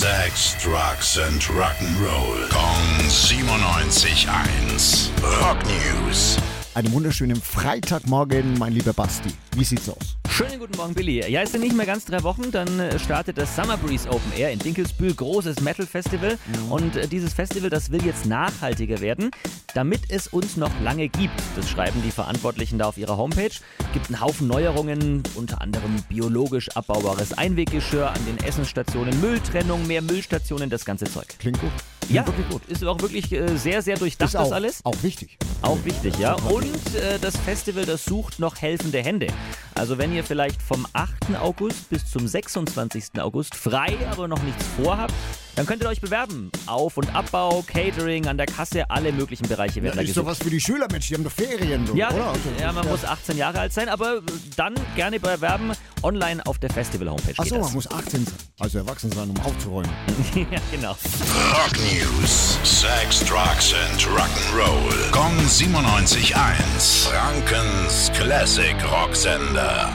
Sex, Drugs and Rock'n'Roll. Kong 97.1. Rock News. Einen wunderschönen Freitagmorgen, mein lieber Basti. Wie sieht's aus? Schönen guten Morgen, Billy. Ja, es sind nicht mehr ganz drei Wochen, dann äh, startet das Summer Breeze Open Air in Dinkelsbühl, großes Metal Festival. Und äh, dieses Festival, das will jetzt nachhaltiger werden, damit es uns noch lange gibt. Das schreiben die Verantwortlichen da auf ihrer Homepage. Gibt einen Haufen Neuerungen, unter anderem biologisch abbaubares Einweggeschirr an den Essensstationen, Mülltrennung, mehr Müllstationen, das ganze Zeug. Klingt gut. Ja, wirklich gut. ist auch wirklich äh, sehr, sehr durchdacht auch, das alles. auch wichtig. Auch wichtig, ja. Und äh, das Festival, das sucht noch helfende Hände. Also wenn ihr vielleicht vom 8. August bis zum 26. August frei, aber noch nichts vorhabt, dann könnt ihr euch bewerben. Auf- und Abbau, Catering, an der Kasse, alle möglichen Bereiche werden da ist sowas für die Schüler, Mensch, die haben doch Ferien. So, Ja, oder? Also, ja, man muss 18 Jahre alt sein, aber dann gerne bewerben online auf der Festival-Homepage. Achso, man muss 18 sein, also erwachsen sein, um aufzuräumen. ja, genau. Rock News. Sex, Drugs and Rock'n'Roll. Kong 97.1. Frankens Classic Rocksender.